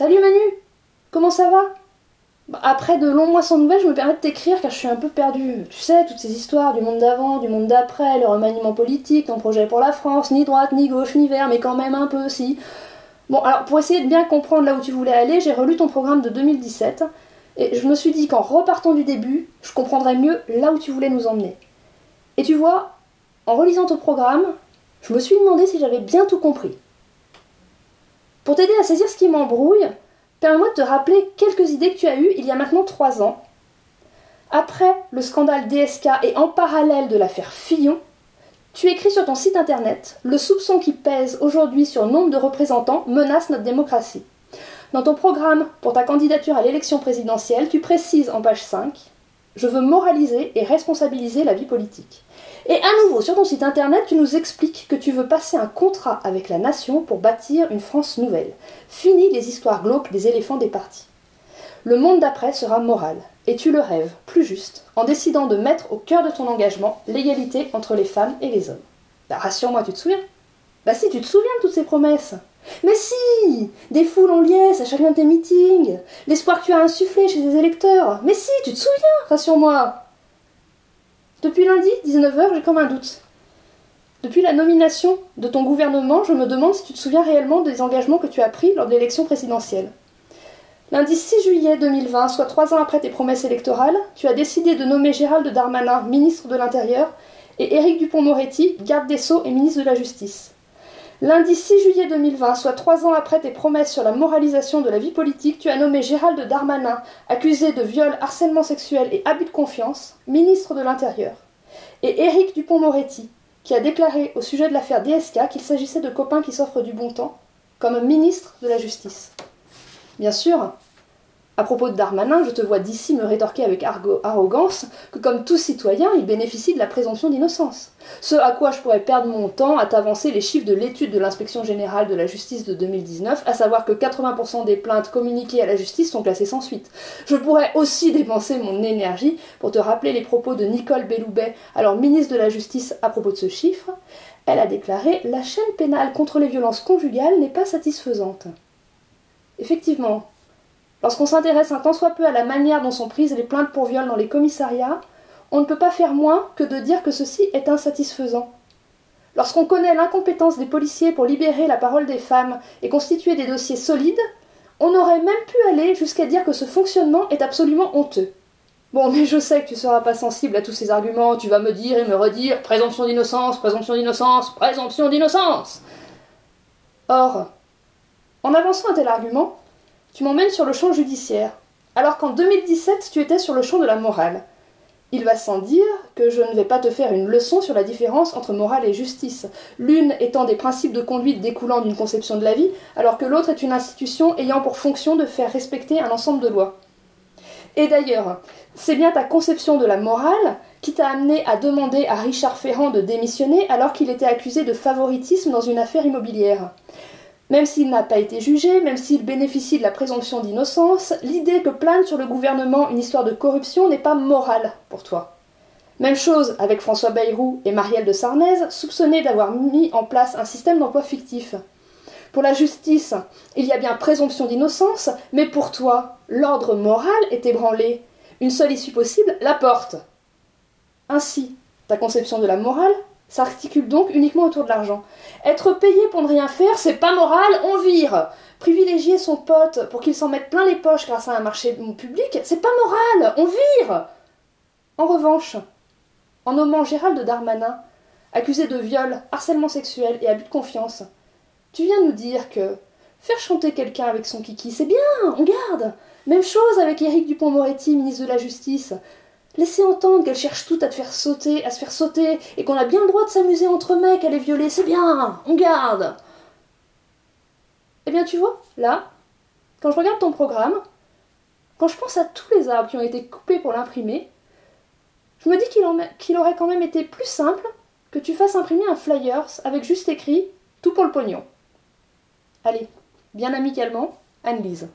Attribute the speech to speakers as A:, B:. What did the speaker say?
A: Salut Manu Comment ça va? Bah, Après de longs mois sans nouvelles, je me permets de t'écrire car je suis un peu perdue. Tu sais, toutes ces histoires du monde d'avant, du monde d'après, le remaniement politique, ton projet pour la France, ni droite, ni gauche, ni vert, mais quand même un peu si. Bon, alors pour essayer de bien comprendre là où tu voulais aller, j'ai relu ton programme de 2017 et je me suis dit qu'en repartant du début, je comprendrais mieux là où tu voulais nous emmener. Et tu vois, en relisant ton programme, je me suis demandé si j'avais bien tout compris. Pour t'aider à saisir ce qui m'embrouille, permets-moi de te rappeler quelques idées que tu as eues il y a maintenant trois ans. Après le scandale DSK et en parallèle de l'affaire Fillon, tu écris sur ton site internet Le soupçon qui pèse aujourd'hui sur nombre de représentants menace notre démocratie. Dans ton programme pour ta candidature à l'élection présidentielle, tu précises en page 5 Je veux moraliser et responsabiliser la vie politique. Et à nouveau, sur ton site internet, tu nous expliques que tu veux passer un contrat avec la nation pour bâtir une France nouvelle. Fini les histoires glauques des éléphants des partis. Le monde d'après sera moral, et tu le rêves, plus juste, en décidant de mettre au cœur de ton engagement l'égalité entre les femmes et les hommes. Bah, rassure-moi, tu te souviens? Bah si, tu te souviens de toutes ces promesses mais si Des foules en liesse à chacun de tes meetings L'espoir que tu as insufflé chez tes électeurs Mais si, tu te souviens, rassure-moi depuis lundi, 19h, j'ai comme un doute. Depuis la nomination de ton gouvernement, je me demande si tu te souviens réellement des engagements que tu as pris lors de l'élection présidentielle. Lundi 6 juillet 2020, soit trois ans après tes promesses électorales, tu as décidé de nommer Gérald Darmanin ministre de l'Intérieur et Éric Dupont-Moretti garde des Sceaux et ministre de la Justice. Lundi 6 juillet 2020, soit trois ans après tes promesses sur la moralisation de la vie politique, tu as nommé Gérald Darmanin, accusé de viol, harcèlement sexuel et abus de confiance, ministre de l'Intérieur. Et Éric Dupont-Moretti, qui a déclaré au sujet de l'affaire DSK qu'il s'agissait de copains qui s'offrent du bon temps, comme ministre de la Justice. Bien sûr, à propos de Darmanin, je te vois d'ici me rétorquer avec arrogance que comme tout citoyen, il bénéficie de la présomption d'innocence. Ce à quoi je pourrais perdre mon temps à t'avancer les chiffres de l'étude de l'inspection générale de la justice de 2019, à savoir que 80% des plaintes communiquées à la justice sont classées sans suite. Je pourrais aussi dépenser mon énergie pour te rappeler les propos de Nicole Belloubet, alors ministre de la Justice, à propos de ce chiffre. Elle a déclaré La chaîne pénale contre les violences conjugales n'est pas satisfaisante. Effectivement, Lorsqu'on s'intéresse un tant soit peu à la manière dont sont prises les plaintes pour viol dans les commissariats, on ne peut pas faire moins que de dire que ceci est insatisfaisant. Lorsqu'on connaît l'incompétence des policiers pour libérer la parole des femmes et constituer des dossiers solides, on aurait même pu aller jusqu'à dire que ce fonctionnement est absolument honteux. Bon, mais je sais que tu seras pas sensible à tous ces arguments, tu vas me dire et me redire présomption d'innocence, présomption d'innocence, présomption d'innocence. Or, en avançant un tel argument, tu m'emmènes sur le champ judiciaire, alors qu'en 2017 tu étais sur le champ de la morale. Il va sans dire que je ne vais pas te faire une leçon sur la différence entre morale et justice, l'une étant des principes de conduite découlant d'une conception de la vie, alors que l'autre est une institution ayant pour fonction de faire respecter un ensemble de lois. Et d'ailleurs, c'est bien ta conception de la morale qui t'a amené à demander à Richard Ferrand de démissionner alors qu'il était accusé de favoritisme dans une affaire immobilière. Même s'il n'a pas été jugé, même s'il bénéficie de la présomption d'innocence, l'idée que plane sur le gouvernement une histoire de corruption n'est pas morale pour toi. Même chose avec François Bayrou et Marielle de Sarnez, soupçonnés d'avoir mis en place un système d'emploi fictif. Pour la justice, il y a bien présomption d'innocence, mais pour toi, l'ordre moral est ébranlé. Une seule issue possible, la porte. Ainsi, ta conception de la morale s'articule donc uniquement autour de l'argent. Être payé pour ne rien faire, c'est pas moral, on vire. Privilégier son pote pour qu'il s'en mette plein les poches grâce à un marché public, c'est pas moral, on vire. En revanche, en nommant Gérald Darmanin, accusé de viol, harcèlement sexuel et abus de confiance, tu viens nous dire que faire chanter quelqu'un avec son kiki, c'est bien, on garde. Même chose avec Éric Dupont-Moretti, ministre de la Justice. Laissez entendre qu'elle cherche tout à te faire sauter, à se faire sauter, et qu'on a bien le droit de s'amuser entre mecs, à les violer, c'est bien, on garde. Eh bien, tu vois, là, quand je regarde ton programme, quand je pense à tous les arbres qui ont été coupés pour l'imprimer, je me dis qu'il aurait quand même été plus simple que tu fasses imprimer un flyers avec juste écrit tout pour le pognon. Allez, bien amicalement, Anne-Lise.